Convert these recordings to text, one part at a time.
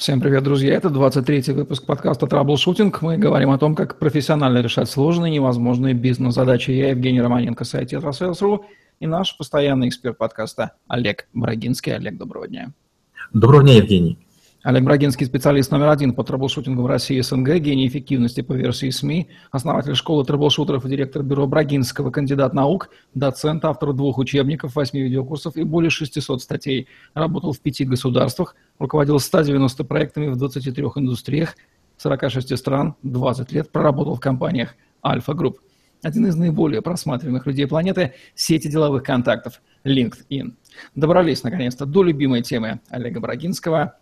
Всем привет, друзья! Это 23-й выпуск подкаста «Траблшутинг». Мы говорим о том, как профессионально решать сложные, невозможные бизнес-задачи. Я Евгений Романенко, сайт «Tetrasales.ru» и наш постоянный эксперт подкаста Олег Брагинский. Олег, доброго дня. Доброго дня, Евгений. Олег Брагинский, специалист номер один по troubleshooting у в России и СНГ, гений эффективности по версии СМИ, основатель школы troubleshooter ов и директор бюро Брагинского, кандидат наук, доцент, автор двух учебников, восьми видеокурсов и более 600 статей. Работал в пяти государствах, руководил 190 проектами в 23 индустриях, 46 стран, 20 лет проработал в компаниях Альфа Групп. Один из наиболее просматриваемых людей планеты – сети деловых контактов LinkedIn. Добрались, наконец-то, до любимой темы Олега Брагинского –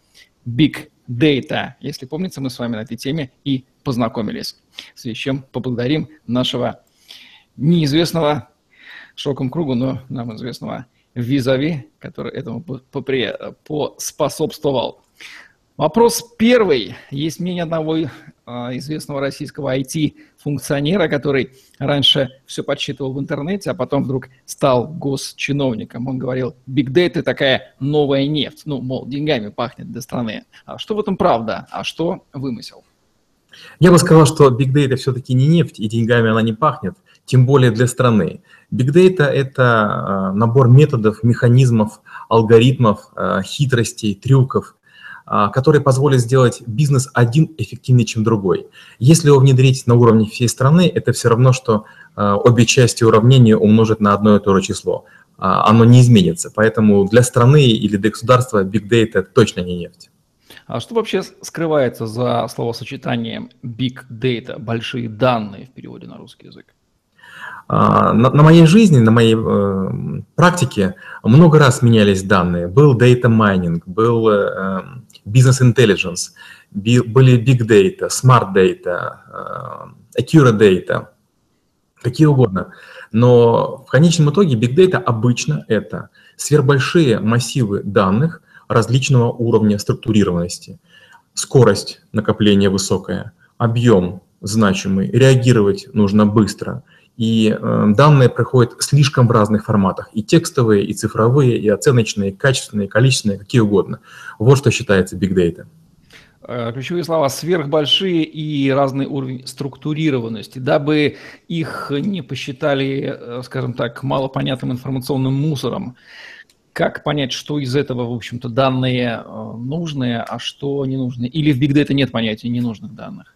Big Data. Если помнится, мы с вами на этой теме и познакомились. В связи с чем поблагодарим нашего неизвестного широкому кругу, но нам известного визави, который этому поспособствовал. Вопрос первый. Есть мнение одного а, известного российского IT-функционера, который раньше все подсчитывал в интернете, а потом вдруг стал госчиновником. Он говорил, big data такая новая нефть. Ну, мол, деньгами пахнет для страны. А что в этом правда, а что вымысел? Я бы сказал, что big data все-таки не нефть, и деньгами она не пахнет, тем более для страны. Big data – это а, набор методов, механизмов, алгоритмов, а, хитростей, трюков – а, который позволит сделать бизнес один эффективнее, чем другой. Если его внедрить на уровне всей страны, это все равно, что а, обе части уравнения умножить на одно и то же число. А, оно не изменится. Поэтому для страны или для государства big data точно не нефть. А что вообще скрывается за словосочетанием big data, большие данные в переводе на русский язык? На, на моей жизни, на моей э, практике много раз менялись данные. Был data mining, был э, business intelligence, были big data, smart data, э, accurate data, какие угодно. Но в конечном итоге big data обычно это сверхбольшие массивы данных различного уровня структурированности, скорость накопления высокая, объем значимый, реагировать нужно быстро – и э, данные проходят слишком в разных форматах, и текстовые, и цифровые, и оценочные, и качественные, и количественные, какие угодно. Вот что считается big data. Э, ключевые слова сверхбольшие и разный уровень структурированности, дабы их не посчитали, э, скажем так, малопонятным информационным мусором. Как понять, что из этого, в общем-то, данные нужные, а что не нужные? Или в Big Data нет понятия ненужных данных?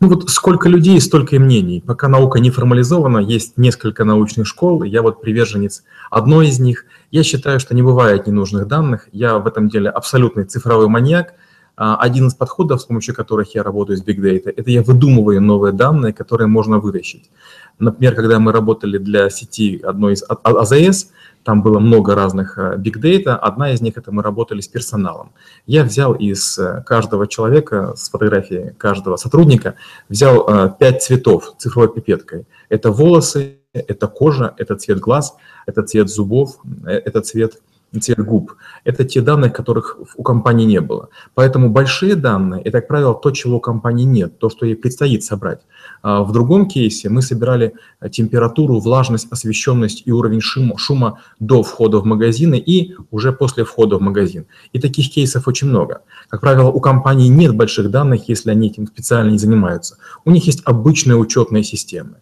Ну вот сколько людей, столько и мнений. Пока наука не формализована, есть несколько научных школ, я вот приверженец одной из них. Я считаю, что не бывает ненужных данных. Я в этом деле абсолютный цифровой маньяк. А, один из подходов, с помощью которых я работаю с Big Data, это я выдумываю новые данные, которые можно вытащить. Например, когда мы работали для сети одной из АЗС, там было много разных э, big data. Одна из них – это мы работали с персоналом. Я взял из э, каждого человека, с фотографии каждого сотрудника, взял э, пять цветов цифровой пипеткой. Это волосы, это кожа, это цвет глаз, это цвет зубов, это цвет цвет губ. Это те данные, которых у компании не было. Поэтому большие данные – это, как правило, то, чего у компании нет, то, что ей предстоит собрать. А в другом кейсе мы собирали температуру, влажность, освещенность и уровень шума, шума до входа в магазины и уже после входа в магазин. И таких кейсов очень много. Как правило, у компании нет больших данных, если они этим специально не занимаются. У них есть обычные учетные системы.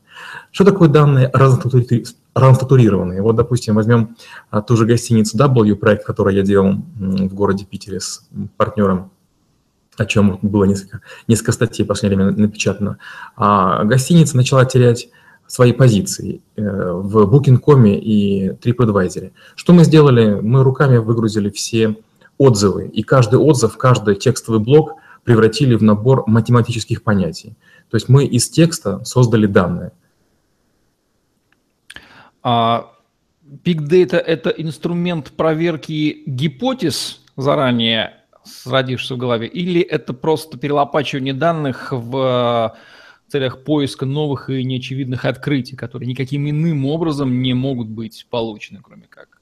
Что такое данные ранструктурированные? Вот, допустим, возьмем а, ту же гостиницу W, проект, который я делал в городе Питере с партнером, о чем было несколько, несколько статей в последнее время напечатано. А гостиница начала терять свои позиции э, в Booking.com и TripAdvisor. Что мы сделали? Мы руками выгрузили все отзывы, и каждый отзыв, каждый текстовый блок превратили в набор математических понятий. То есть мы из текста создали данные – а Big Data – это инструмент проверки гипотез заранее родившихся в голове, или это просто перелопачивание данных в э, целях поиска новых и неочевидных открытий, которые никаким иным образом не могут быть получены, кроме как?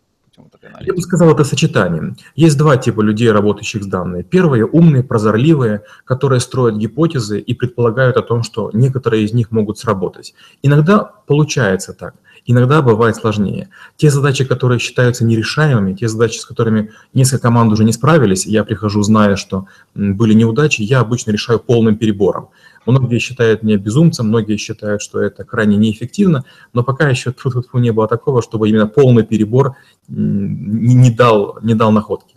Я бы сказал, это сочетание. Есть два типа людей, работающих с данными. Первые – умные, прозорливые, которые строят гипотезы и предполагают о том, что некоторые из них могут сработать. Иногда получается так. Иногда бывает сложнее. Те задачи, которые считаются нерешаемыми, те задачи, с которыми несколько команд уже не справились, я прихожу, зная, что были неудачи, я обычно решаю полным перебором. Многие считают меня безумцем, многие считают, что это крайне неэффективно, но пока еще тьфу -тьфу не было такого, чтобы именно полный перебор не дал, не дал находки.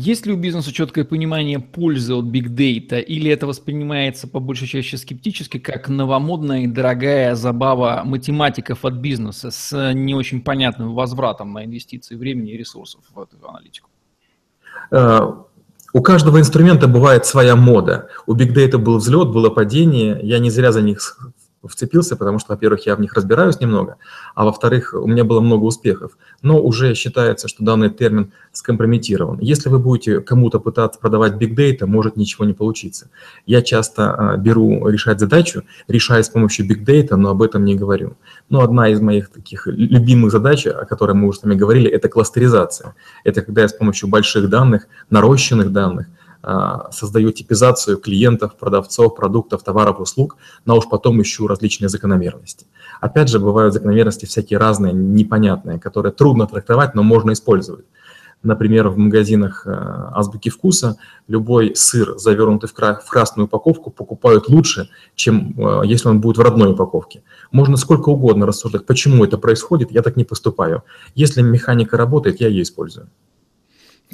Есть ли у бизнеса четкое понимание пользы от Big Data, или это воспринимается по большей части скептически, как новомодная и дорогая забава математиков от бизнеса с не очень понятным возвратом на инвестиции времени и ресурсов в эту аналитику? Э, у каждого инструмента бывает своя мода. У Big Data был взлет, было падение. Я не зря за них вцепился, потому что, во-первых, я в них разбираюсь немного, а во-вторых, у меня было много успехов. Но уже считается, что данный термин скомпрометирован. Если вы будете кому-то пытаться продавать big data, может ничего не получиться. Я часто а, беру решать задачу, решая с помощью big data, но об этом не говорю. Но одна из моих таких любимых задач, о которой мы уже с вами говорили, это кластеризация. Это когда я с помощью больших данных, нарощенных данных, а, создаю типизацию клиентов, продавцов, продуктов, товаров, услуг, но уж потом ищу различные закономерности. Опять же, бывают закономерности всякие разные, непонятные, которые трудно трактовать, но можно использовать. Например, в магазинах э, азбуки вкуса любой сыр, завернутый в красную упаковку, покупают лучше, чем э, если он будет в родной упаковке. Можно сколько угодно рассуждать, почему это происходит, я так не поступаю. Если механика работает, я ее использую.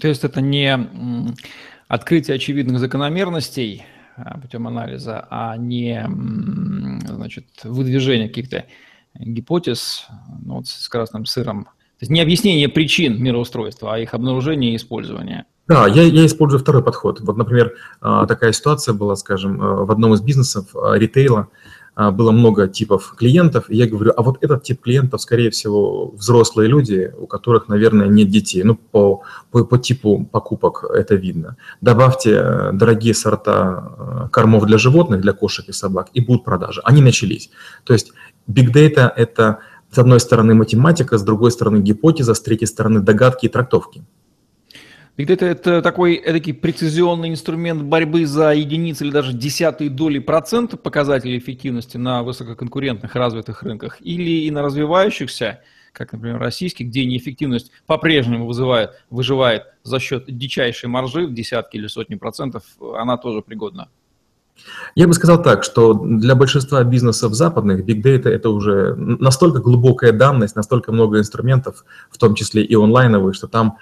То есть это не открытие очевидных закономерностей а, путем анализа, а не значит, выдвижение каких-то гипотез ну, вот с красным сыром. То есть не объяснение причин мироустройства, а их обнаружение и использование. Да, я, я использую второй подход. Вот, например, а, такая ситуация была, скажем, а, в одном из бизнесов ритейла – было много типов клиентов, и я говорю, а вот этот тип клиентов, скорее всего, взрослые люди, у которых, наверное, нет детей. Ну, по, по, по типу покупок это видно. Добавьте э, дорогие сорта э, кормов для животных, для кошек и собак, и будут продажи. Они начались. То есть Big Data – это, с одной стороны, математика, с другой стороны, гипотеза, с третьей стороны, догадки и трактовки. Big Data – это такой эдакий прецизионный инструмент борьбы за единицы или даже десятые доли процента показателей эффективности на высококонкурентных развитых рынках или и на развивающихся, как, например, российский, где неэффективность по-прежнему вызывает, выживает за счет дичайшей маржи в десятки или сотни процентов, она тоже пригодна. Я бы сказал так, что для большинства бизнесов западных Big Data это уже настолько глубокая данность, настолько много инструментов, в том числе и онлайновых, что там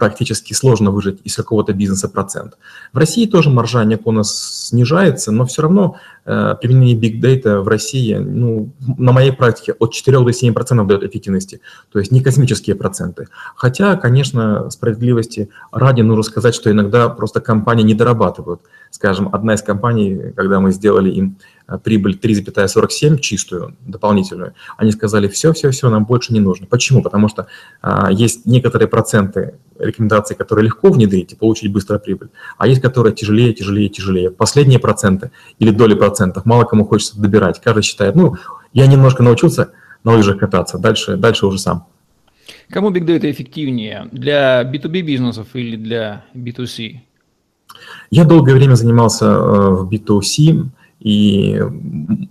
практически сложно выжать из какого-то бизнеса процент. В России тоже маржа нас снижается, но все равно э, применение Big Data в России, ну, на моей практике, от 4 до 7 процентов дает эффективности, то есть не космические проценты. Хотя, конечно, справедливости ради нужно сказать, что иногда просто компании не дорабатывают. Скажем, одна из компаний, когда мы сделали им прибыль 3,47 чистую, дополнительную, они сказали, все-все-все, нам больше не нужно. Почему? Потому что а, есть некоторые проценты рекомендаций, которые легко внедрить и получить быстро прибыль, а есть, которые тяжелее, тяжелее, тяжелее. Последние проценты или доли процентов мало кому хочется добирать. Каждый считает, ну, я немножко научился на лыжах кататься, дальше, дальше уже сам. Кому Big Data эффективнее? Для B2B бизнесов или для B2C? Я долгое время занимался э, в B2C и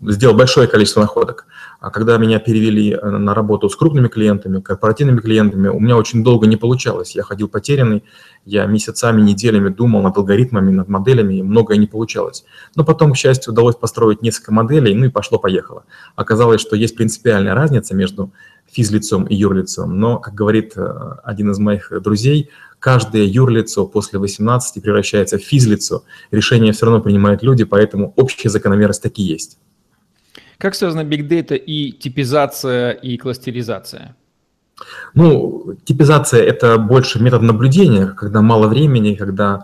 сделал большое количество находок. А когда меня перевели э, на работу с крупными клиентами, корпоративными клиентами, у меня очень долго не получалось. Я ходил потерянный, я месяцами, неделями думал над алгоритмами, над моделями, и многое не получалось. Но потом, к счастью, удалось построить несколько моделей, ну и пошло-поехало. Оказалось, что есть принципиальная разница между физлицом и юрлицом, но, как говорит э, один из моих друзей, каждое юрлицо после 18 превращается в физлицо. Решения все равно принимают люди, поэтому общая закономерность таки есть. Как связано Big Data и типизация и кластеризация? Ну, типизация – это больше метод наблюдения, когда мало времени, когда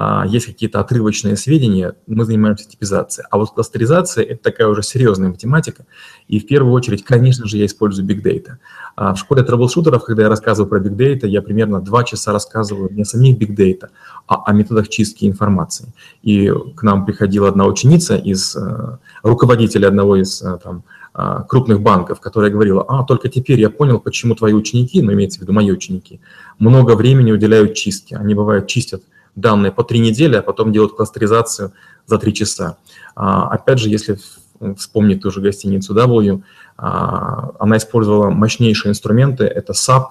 а, есть какие-то отрывочные сведения, мы занимаемся типизацией. А вот кластеризация – это такая уже серьезная математика, и в первую очередь, конечно же, я использую Big Data. А в школе трэблшутеров, когда я рассказываю про Big Data, я примерно два часа рассказываю не о самих Big Data, а о методах чистки информации. И к нам приходила одна ученица из э, руководителя одного из э, там, э, крупных банков, которая говорила, а, только теперь я понял, почему твои ученики, ну, имеется в виду мои ученики, много времени уделяют чистке. Они, бывают, чистят данные по три недели, а потом делают кластеризацию за три часа. А, опять же, если вспомнить ту же гостиницу W, а, она использовала мощнейшие инструменты, это SAP,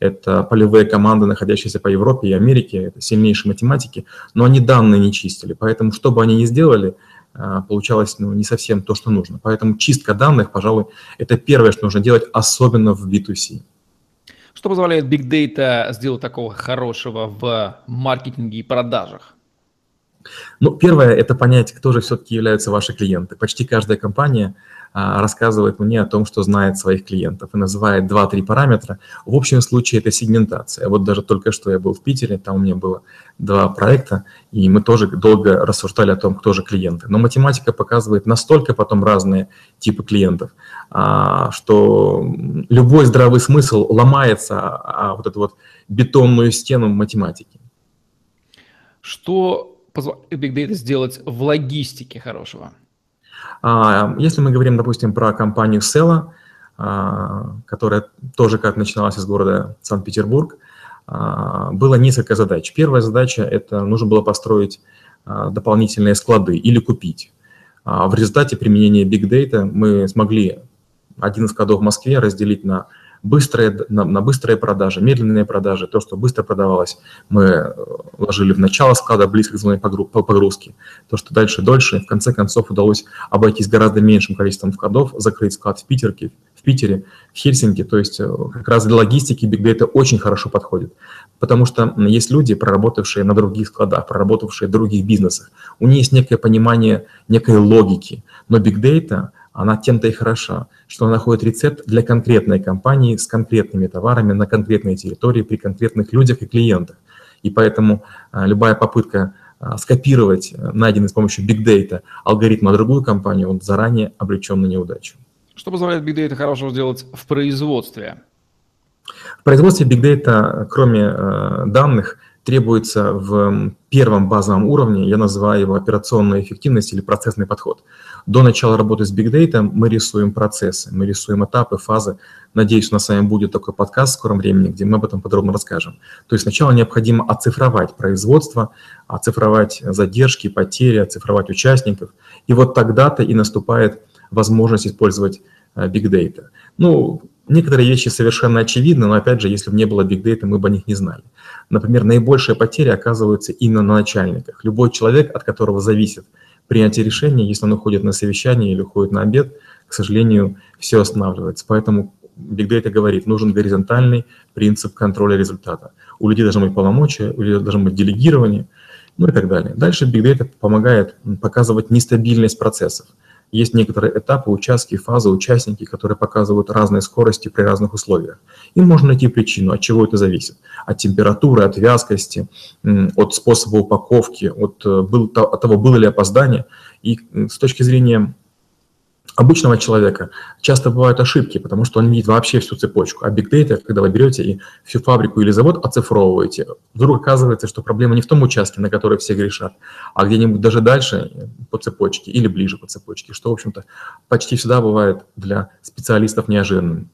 это полевые команды, находящиеся по Европе и Америке, это сильнейшие математики, но они данные не чистили, поэтому что бы они ни сделали, а, получалось ну, не совсем то, что нужно. Поэтому чистка данных, пожалуй, это первое, что нужно делать, особенно в B2C. Что позволяет Big Data сделать такого хорошего в маркетинге и продажах? Ну, первое – это понять, кто же все-таки являются ваши клиенты. Почти каждая компания рассказывает мне о том, что знает своих клиентов и называет 2-3 параметра. В общем случае это сегментация. Вот даже только что я был в Питере, там у меня было два проекта, и мы тоже долго рассуждали о том, кто же клиенты. Но математика показывает настолько потом разные типы клиентов, а, что любой здравый смысл ломается о вот эту вот бетонную стену математики. Что позволяет Big Data сделать в логистике хорошего? А, если мы говорим, допустим, про компанию Sella, а, которая тоже как начиналась из города Санкт-Петербург, а, было несколько задач. Первая задача – это нужно было построить дополнительные склады или купить. В результате применения Big Data мы смогли один из складов в Москве разделить на быстрые, на, на быстрые продажи, медленные продажи, то, что быстро продавалось, мы э, ложили в начало склада, близко к зоне погрузки. То, что дальше дольше, в конце концов удалось обойтись гораздо меньшим количеством складов, закрыть склад в Питерке, в Питере, в Хельсинки. То есть э, как раз для логистики Big Data очень хорошо подходит. Потому что есть люди, проработавшие на других складах, проработавшие в других бизнесах. У них есть некое понимание некой логики. Но Big Data – она тем-то и хороша, что она находит рецепт для конкретной компании с конкретными товарами на конкретной территории при конкретных людях и клиентах. И поэтому а, любая попытка а, скопировать э, найденный с помощью Big Data алгоритм на другую компанию, он заранее обречен на неудачу. Что позволяет Big Data хорошего сделать в производстве? В производстве Big Data, кроме э, данных, требуется в первом базовом уровне, я называю его операционная эффективность или процессный подход. До начала работы с Big Data мы рисуем процессы, мы рисуем этапы, фазы. Надеюсь, у нас с вами будет такой подкаст в скором времени, где мы об этом подробно расскажем. То есть сначала необходимо оцифровать производство, оцифровать задержки, потери, оцифровать участников. И вот тогда-то и наступает возможность использовать э, Big Data. Ну, некоторые вещи совершенно очевидны, но опять же, если бы не было Big Data, мы бы о них не знали. Например, наибольшие потери оказываются именно на начальниках. Любой человек, от которого зависит – принятия решения, если он уходит на совещание или уходит на обед, к сожалению, все останавливается. Поэтому Big Data говорит, нужен горизонтальный принцип контроля результата. У людей должны быть полномочия, у людей должно быть делегирование, ну и так далее. Дальше Big Data помогает показывать нестабильность процессов. Есть некоторые этапы, участки, фазы, участники, которые показывают разные скорости при разных условиях. И можно найти причину, от чего это зависит. От температуры, от вязкости, от способа упаковки, от, э, от того, было ли опоздание. И с точки зрения обычного человека часто бывают ошибки, потому что он видит вообще всю цепочку. А Big Data, когда вы берете и всю фабрику или завод оцифровываете, вдруг оказывается, что проблема не в том участке, на который все грешат, а где-нибудь даже дальше по цепочке или ближе по цепочке, что, в общем-то, почти всегда бывает для специалистов неожиданным.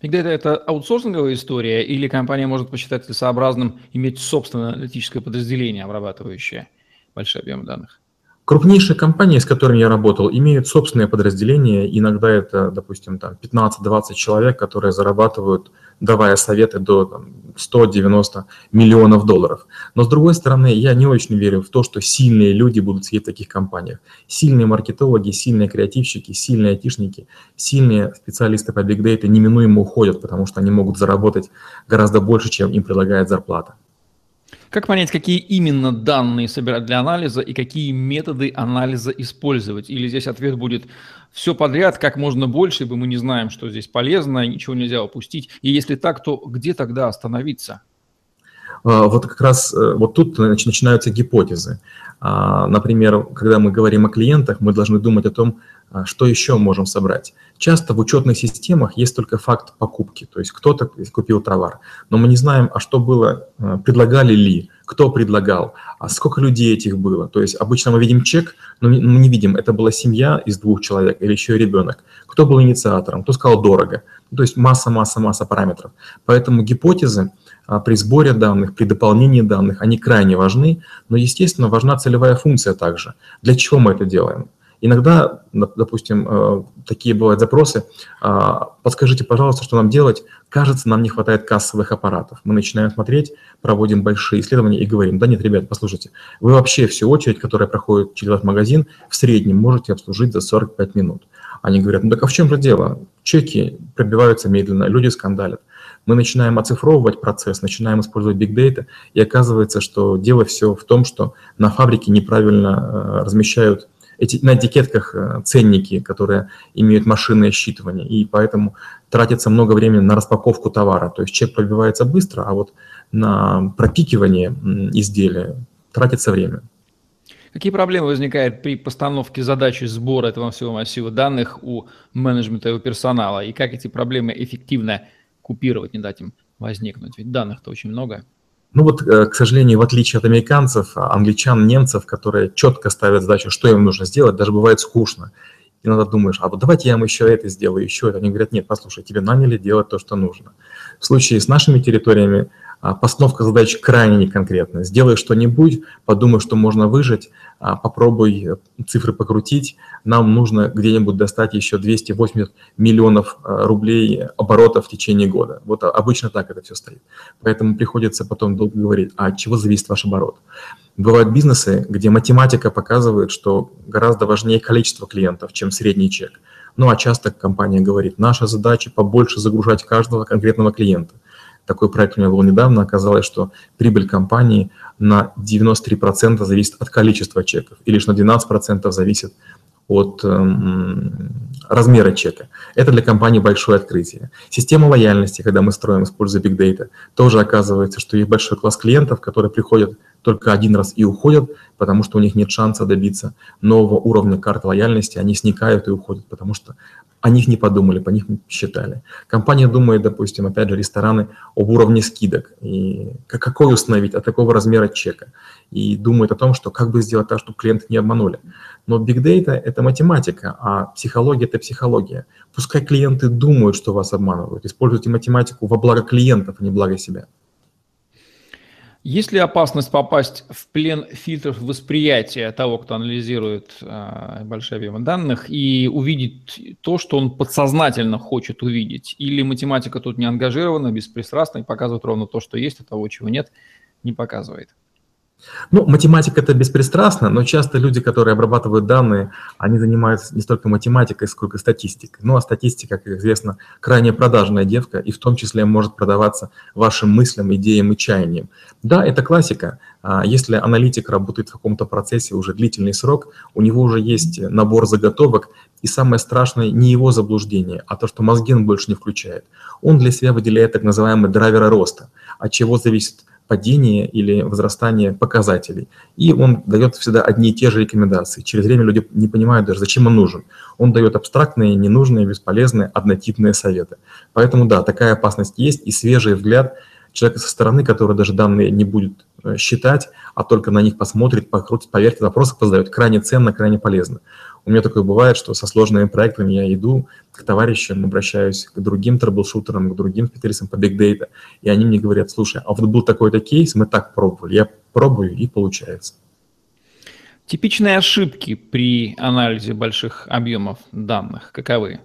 Big Data – это аутсорсинговая история или компания может посчитать целесообразным иметь собственное аналитическое подразделение, обрабатывающее большие объемы данных? Крупнейшие компании, с которыми я работал, имеют собственные подразделения. Иногда это, допустим, там 15-20 человек, которые зарабатывают, давая советы до там, 190 миллионов долларов. Но с другой стороны, я не очень верю в то, что сильные люди будут сидеть в таких компаниях. Сильные маркетологи, сильные креативщики, сильные айтишники, сильные специалисты по Data неминуемо уходят, потому что они могут заработать гораздо больше, чем им предлагает зарплата. Как понять, какие именно данные собирать для анализа и какие методы анализа использовать? Или здесь ответ будет все подряд, как можно больше, ибо мы не знаем, что здесь полезно, ничего нельзя упустить. И если так, то где тогда остановиться? А, вот как раз э, вот тут начинаются гипотезы. А, например, когда мы говорим о клиентах, мы должны думать о том, что еще можем собрать. Часто в учетных системах есть только факт покупки, то есть кто-то купил товар, но мы не знаем, а что было, предлагали ли, кто предлагал, а сколько людей этих было. То есть обычно мы видим чек, но мы не видим, это была семья из двух человек или еще ребенок. Кто был инициатором, кто сказал дорого. То есть масса, масса, масса параметров. Поэтому гипотезы а, при сборе данных, при дополнении данных, они крайне важны, но, естественно, важна целевая функция также. Для чего мы это делаем? Иногда, допустим, э, такие бывают запросы, а, подскажите, пожалуйста, что нам делать, кажется, нам не хватает кассовых аппаратов. Мы начинаем смотреть, проводим большие исследования и говорим, да нет, ребят, послушайте, вы вообще всю очередь, которая проходит через ваш магазин, в среднем можете обслужить за 45 минут. Они говорят, ну так а в чем же дело? Чеки пробиваются медленно, люди скандалят. Мы начинаем оцифровывать процесс, начинаем использовать big data, и оказывается, что дело все в том, что на фабрике неправильно э, размещают эти, на этикетках э, ценники, которые имеют машинное считывание, и поэтому тратится много времени на распаковку товара. То есть чек пробивается быстро, а вот на пропикивание изделия тратится время. Какие проблемы возникают при постановке задачи сбора этого всего массива данных у менеджмента и у персонала? И как эти проблемы эффективно купировать, не дать им возникнуть? Ведь данных-то очень много. Ну вот, э, к сожалению, в отличие от американцев, англичан, немцев, которые четко ставят задачу, что им нужно сделать, даже бывает скучно. Иногда думаешь, а вот давайте я им еще это сделаю, еще это. Они говорят, нет, послушай, тебе наняли делать то, что нужно. В случае с нашими территориями а, постановка задач крайне неконкретная. Сделай что-нибудь, подумай, что можно выжить, а, попробуй э, цифры покрутить. Нам нужно где-нибудь достать еще 280 миллионов а, рублей оборота в течение года. Вот обычно так это все стоит. Поэтому приходится потом долго говорить, а от чего зависит ваш оборот. Бывают бизнесы, где математика показывает, что гораздо важнее количество клиентов, чем средний чек. Ну а часто компания говорит, наша задача побольше загружать каждого конкретного клиента – такой проект у меня был недавно, оказалось, что прибыль компании на 93% зависит от количества чеков, и лишь на 12% зависит от эм, размера чека. Это для компании большое открытие. Система лояльности, когда мы строим, используя Big Data, тоже оказывается, что есть большой класс клиентов, которые приходят только один раз и уходят, потому что у них нет шанса добиться нового уровня карты лояльности, они сникают и уходят, потому что о них не подумали, по них не считали. Компания думает, допустим, опять же, рестораны об уровне скидок, и какой установить, от какого размера чека, и думает о том, что как бы сделать так, чтобы клиенты не обманули. Но Big Data – это математика, а психология – это психология. Пускай клиенты думают, что вас обманывают. Используйте математику во благо клиентов, а не благо себя. Есть ли опасность попасть в плен фильтров восприятия того, кто анализирует э, большие объемы данных, и увидеть то, что он подсознательно хочет увидеть? Или математика тут не ангажирована, беспристрастна и показывает ровно то, что есть, а того, чего нет, не показывает? Ну, математика это беспристрастно, но часто люди, которые обрабатывают данные, они занимаются не столько математикой, сколько статистикой. Ну, а статистика, как известно, крайне продажная девка, и в том числе может продаваться вашим мыслям, идеям и чаяниям. Да, это классика. А если аналитик работает в каком-то процессе уже длительный срок, у него уже есть набор заготовок, и самое страшное не его заблуждение, а то, что мозги он больше не включает. Он для себя выделяет так называемые драйверы роста, от чего зависит падение или возрастание показателей. И он дает всегда одни и те же рекомендации. Через время люди не понимают даже, зачем он нужен. Он дает абстрактные, ненужные, бесполезные, однотипные советы. Поэтому да, такая опасность есть, и свежий взгляд человека со стороны, который даже данные не будет э, считать, а только на них посмотрит, покрутит, поверьте, вопросы позадает, крайне ценно, крайне полезно. У меня такое бывает, что со сложными проектами я иду к товарищам, обращаюсь к другим трэблшутерам, к другим специалистам по Data, и они мне говорят, слушай, а вот был такой-то кейс, мы так пробовали, я пробую и получается. Типичные ошибки при анализе больших объемов данных каковы?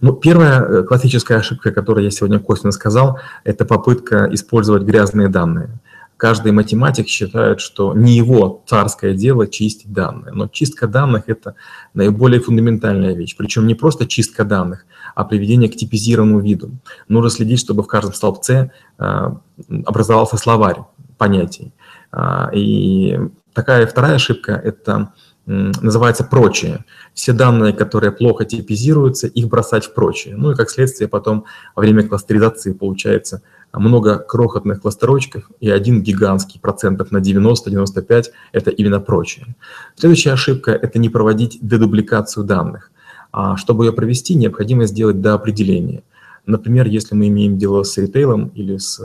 Ну, первая э, классическая ошибка, которую я сегодня косвенно сказал, это попытка использовать грязные данные каждый математик считает, что не его царское дело чистить данные. Но чистка данных – это наиболее фундаментальная вещь. Причем не просто чистка данных, а приведение к типизированному виду. Нужно следить, чтобы в каждом столбце а, образовался словарь понятий. А, и такая вторая ошибка – это называется прочие. Все данные, которые плохо типизируются, их бросать в прочие. Ну и как следствие потом во время кластеризации получается много крохотных кластерочков и один гигантский процентов на 90-95 – это именно прочие. Следующая ошибка – это не проводить дедубликацию данных. А чтобы ее провести, необходимо сделать доопределение. Например, если мы имеем дело с ритейлом или с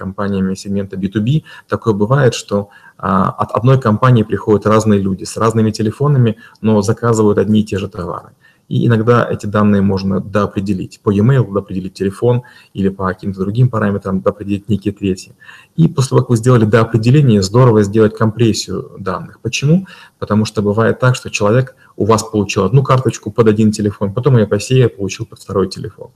компаниями сегмента B2B, такое бывает, что а, от одной компании приходят разные люди с разными телефонами, но заказывают одни и те же товары. И иногда эти данные можно доопределить. По e-mail доопределить телефон или по каким-то другим параметрам доопределить некие третьи. И после того, как вы сделали доопределение, здорово сделать компрессию данных. Почему? Потому что бывает так, что человек у вас получил одну карточку под один телефон, потом я посея получил под второй телефон.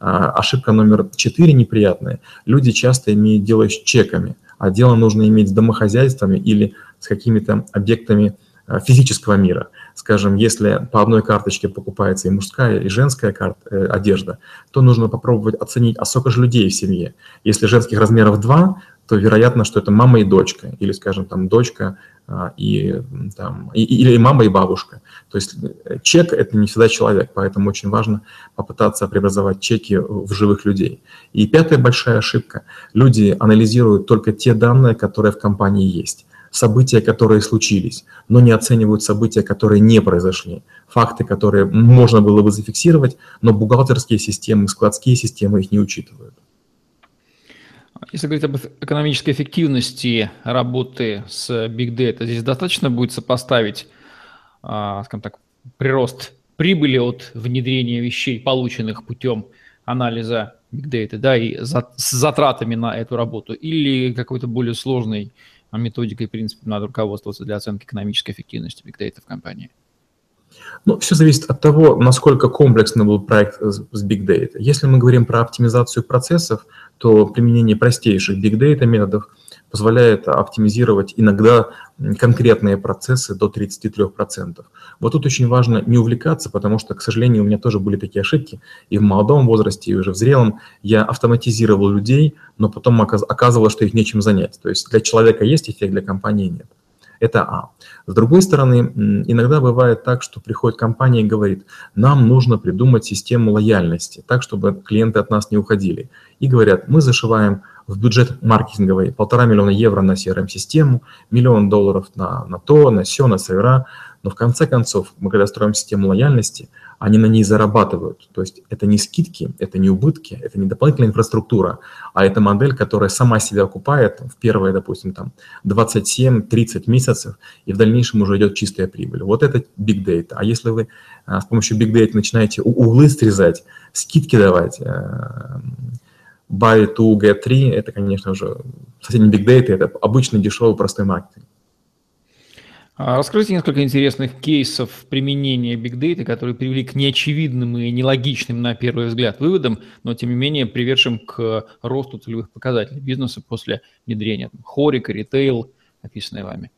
А, ошибка номер четыре неприятная. Люди часто имеют дело с чеками, а дело нужно иметь с домохозяйствами или с какими-то объектами а, физического мира. Скажем, если по одной карточке покупается и мужская, и женская карта, э, одежда, то нужно попробовать оценить, а сколько же людей в семье. Если женских размеров два, то вероятно, что это мама и дочка, или, скажем, там дочка а, и, там, и, или мама и бабушка. То есть э, чек – это не всегда человек, поэтому очень важно попытаться преобразовать чеки в живых людей. И пятая большая ошибка – люди анализируют только те данные, которые в компании есть события, которые случились, но не оценивают события, которые не произошли, факты, которые можно было бы зафиксировать, но бухгалтерские системы, складские системы их не учитывают. Если говорить об экономической эффективности работы с Big Data, здесь достаточно будет сопоставить, а, скажем так, прирост прибыли от внедрения вещей, полученных путем анализа Big Data, да, и с затратами на эту работу, или какой-то более сложной методикой принципом надо руководствоваться для оценки экономической эффективности Big Data в компании? Ну, все зависит от того, насколько комплексный был проект с Big Data. Если мы говорим про оптимизацию процессов, то применение простейших Big Data методов позволяет оптимизировать иногда конкретные процессы до 33%. Вот тут очень важно не увлекаться, потому что, к сожалению, у меня тоже были такие ошибки. И в молодом возрасте, и уже в зрелом я автоматизировал людей, но потом оказывалось, что их нечем занять. То есть для человека есть эффект, для компании нет. Это А. С другой стороны, иногда бывает так, что приходит компания и говорит, нам нужно придумать систему лояльности, так, чтобы клиенты от нас не уходили. И говорят, мы зашиваем в бюджет маркетинговый полтора миллиона евро на CRM-систему, миллион долларов на, на то, на все, на сервера. Но в конце концов, мы когда строим систему лояльности, они на ней зарабатывают. То есть это не скидки, это не убытки, это не дополнительная инфраструктура, а это модель, которая сама себя окупает в первые, допустим, там 27-30 месяцев, и в дальнейшем уже идет чистая прибыль. Вот это big data. А если вы а, с помощью big data начинаете углы срезать, скидки давать, э, buy two, get three, это, конечно же, совсем не big data, это обычный дешевый простой маркетинг. А расскажите несколько интересных кейсов применения Data, которые привели к неочевидным и нелогичным на первый взгляд выводам, но тем не менее приведшим к росту целевых показателей бизнеса после внедрения. Хорика, ритейл, описанное вами.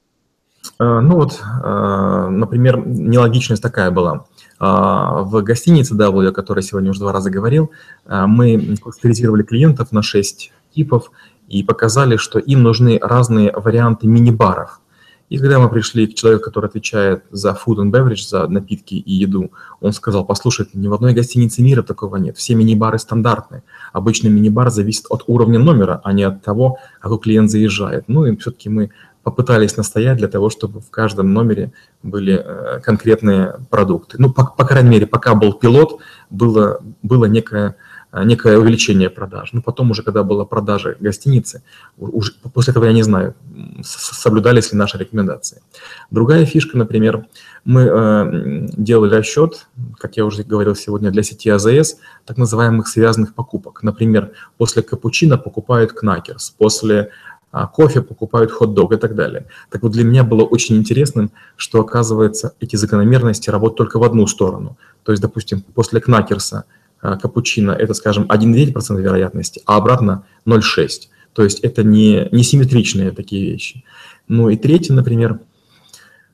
А, ну вот, а, например, нелогичность такая была. В гостинице W, о которой сегодня уже два раза говорил, мы кластеризировали клиентов на 6 типов и показали, что им нужны разные варианты мини-баров – и когда мы пришли к человеку, который отвечает за food and beverage, за напитки и еду, он сказал, послушайте, ни в одной гостинице мира такого нет. Все мини-бары стандартные. Обычный мини-бар зависит от уровня номера, а не от того, какой клиент заезжает. Ну и все-таки мы попытались настоять для того, чтобы в каждом номере были э, конкретные продукты. Ну, по, по крайней мере, пока был пилот, было, было некое некое увеличение продаж. Ну, потом уже, когда была продажа гостиницы, уже, после этого я не знаю, соблюдались ли наши рекомендации. Другая фишка, например, мы э, делали расчет, как я уже говорил сегодня, для сети АЗС, так называемых связанных покупок. Например, после капучино покупают кнакерс, после а, кофе покупают хот-дог и так далее. Так вот, для меня было очень интересным, что, оказывается, эти закономерности работают только в одну сторону. То есть, допустим, после кнакерса – капучино, это, скажем, 1,9% вероятности, а обратно 0,6%. То есть это не, не симметричные такие вещи. Ну и третий, например,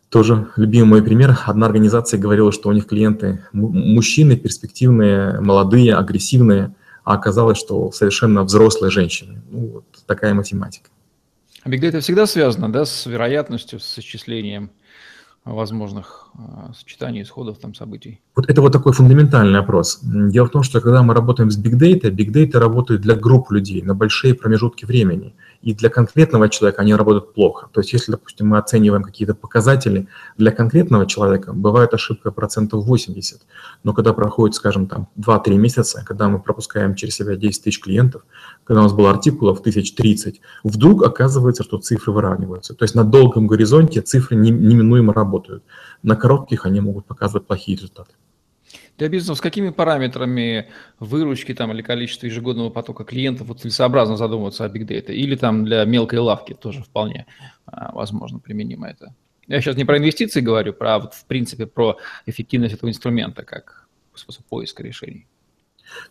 тоже любимый мой пример. Одна организация говорила, что у них клиенты мужчины, перспективные, молодые, агрессивные, а оказалось, что совершенно взрослые женщины. Ну, вот такая математика. А Data всегда связано да, с вероятностью, с исчислением возможных а, сочетаний исходов там событий? Вот это вот такой фундаментальный вопрос. Дело в том, что когда мы работаем с Big Data, Big Data работает для групп людей на большие промежутки времени – и для конкретного человека они работают плохо. То есть если, допустим, мы оцениваем какие-то показатели, для конкретного человека бывает ошибка процентов 80, но когда проходит, скажем, там 2-3 месяца, когда мы пропускаем через себя 10 тысяч клиентов, когда у нас было артикулов 1030, вдруг оказывается, что цифры выравниваются. То есть на долгом горизонте цифры неминуемо работают. На коротких они могут показывать плохие результаты. Для бизнеса с какими параметрами выручки там, или количества ежегодного потока клиентов вот целесообразно задумываться о Big? Или там для мелкой лавки тоже вполне а, возможно применимо это? Я сейчас не про инвестиции говорю, про, в принципе, про эффективность этого инструмента как способ поиска решений.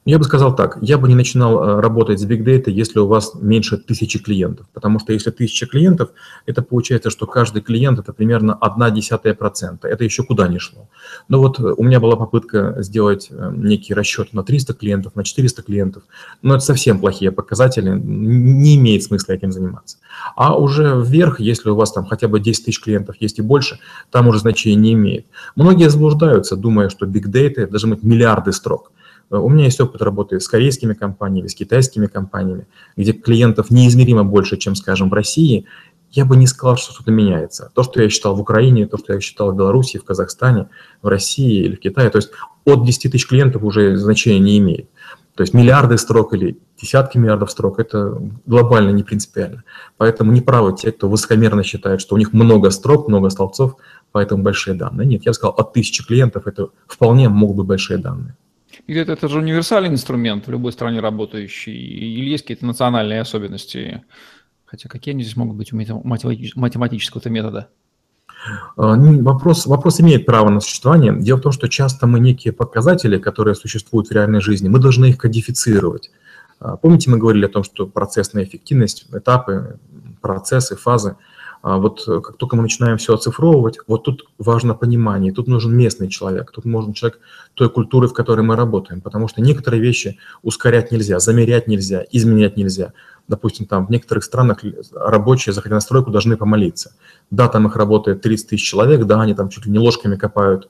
Я бы сказал так, я бы не начинал э, работать с Big Data, если у вас меньше тысячи клиентов, потому что если тысяча клиентов, это получается, что каждый клиент это примерно одна десятая процента, это еще куда не шло. Но вот у меня была попытка сделать э, некий расчет на 300 клиентов, на 400 клиентов, но это совсем плохие показатели, не имеет смысла этим заниматься. А уже вверх, если у вас там хотя бы 10 тысяч клиентов есть и больше, там уже значения не имеет. Многие заблуждаются, думая, что Big Data должны быть миллиарды строк. Э, у меня есть опыт работы с корейскими компаниями, с китайскими компаниями, где клиентов неизмеримо больше, чем, скажем, в России. Я бы не сказал, что что-то меняется. То, что я считал в Украине, то, что я считал в Беларуси, в Казахстане, в России или в Китае, то есть от 10 тысяч клиентов уже значения не имеет. То есть миллиарды строк или десятки миллиардов строк – это глобально не принципиально. Поэтому неправы те, кто высокомерно считает, что у них много строк, много столбцов, поэтому большие данные. Нет, я бы сказал, от тысячи клиентов это вполне могут быть большие данные. Или это, это же универсальный инструмент в любой стране работающий, или есть какие-то национальные особенности? Хотя какие они здесь могут быть у математического метода? А, ну, вопрос, вопрос имеет право на существование. Дело в том, что часто мы некие показатели, которые существуют в реальной жизни, мы должны их кодифицировать. А, помните, мы говорили о том, что процессная эффективность, этапы, процессы, фазы – вот э, как только мы начинаем все оцифровывать, вот тут важно понимание, тут нужен местный человек, тут нужен человек той культуры, в которой мы работаем, потому что некоторые вещи ускорять нельзя, замерять нельзя, изменять нельзя. Допустим, там в некоторых странах рабочие, заходя на стройку, должны помолиться. Да, там их работает 30 тысяч человек, да, они там чуть ли не ложками копают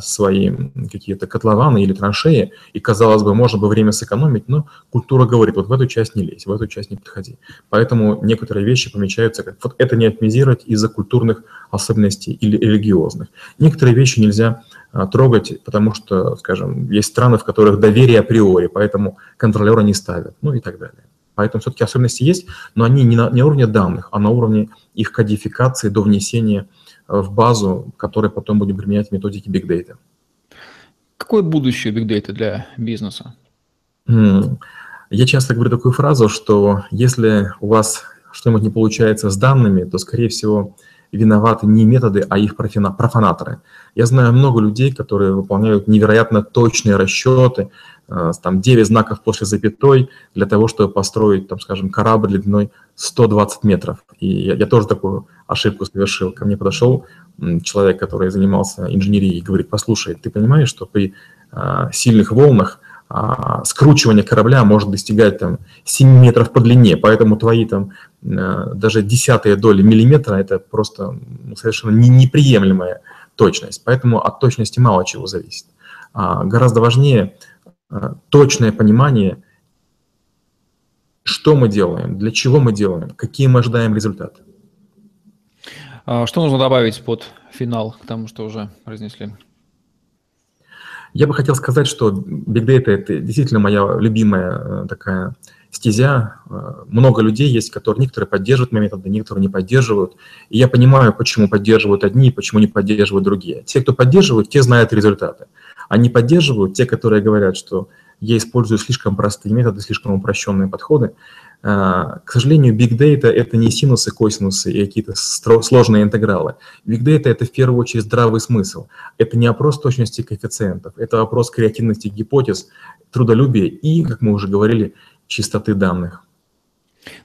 свои какие-то котлованы или траншеи, и, казалось бы, можно бы время сэкономить, но культура говорит, вот в эту часть не лезь, в эту часть не подходи. Поэтому некоторые вещи помечаются как вот это не оптимизировать из-за культурных особенностей или религиозных. Некоторые вещи нельзя а, трогать, потому что, скажем, есть страны, в которых доверие априори, поэтому контролера не ставят, ну и так далее. Поэтому все-таки особенности есть, но они не на, не на уровне данных, а на уровне их кодификации до внесения в базу, которая потом будем применять методики Big Data. Какое будущее Big Data для бизнеса? Я часто говорю такую фразу, что если у вас что-нибудь не получается с данными, то, скорее всего, виноваты не методы, а их профанаторы. Я знаю много людей, которые выполняют невероятно точные расчеты, э, там 9 знаков после запятой для того, чтобы построить, там, скажем, корабль длиной 120 метров. И я, я тоже такую ошибку совершил. Ко мне подошел человек, который занимался инженерией, и говорит, послушай, ты понимаешь, что при а, сильных волнах а, скручивание корабля может достигать там 7 метров по длине, поэтому твои там а, даже десятые доли миллиметра это просто ну, совершенно не, неприемлемая точность. Поэтому от точности мало чего зависит. А, гораздо важнее а, точное понимание, что мы делаем, для чего мы делаем, какие мы ожидаем результаты. Что нужно добавить под финал к тому, что уже произнесли? Я бы хотел сказать, что Big Data – это действительно моя любимая э, такая стезя. Э, много людей есть, которые некоторые поддерживают мои методы, некоторые не поддерживают. И я понимаю, почему поддерживают одни, почему не поддерживают другие. Те, кто поддерживают, те знают результаты. А не поддерживают те, которые говорят, что я использую слишком простые методы, слишком упрощенные подходы. А, к сожалению, Big Data – это не синусы, косинусы и какие-то сложные интегралы. Big Data – это в первую очередь здравый смысл. Это не вопрос точности коэффициентов, это вопрос креативности гипотез, трудолюбия и, как мы уже говорили, чистоты данных.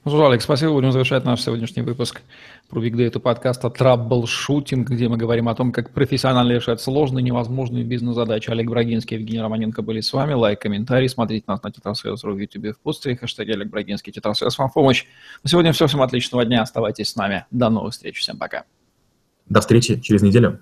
Ну что, Алекс, спасибо. Будем завершать наш сегодняшний выпуск про Big Data подкаста «Траблшутинг», где мы говорим о том, как профессионально решать сложные, невозможные бизнес-задачи. Олег Брагинский и Евгений Романенко были с вами. Лайк, комментарий. Смотрите нас на Tetrasales.ru в YouTube в постере. Хэштег Олег Брагинский. Tetrasales вам помощь. На сегодня все. Всем отличного дня. Оставайтесь с нами. До новых встреч. Всем пока. До встречи через неделю.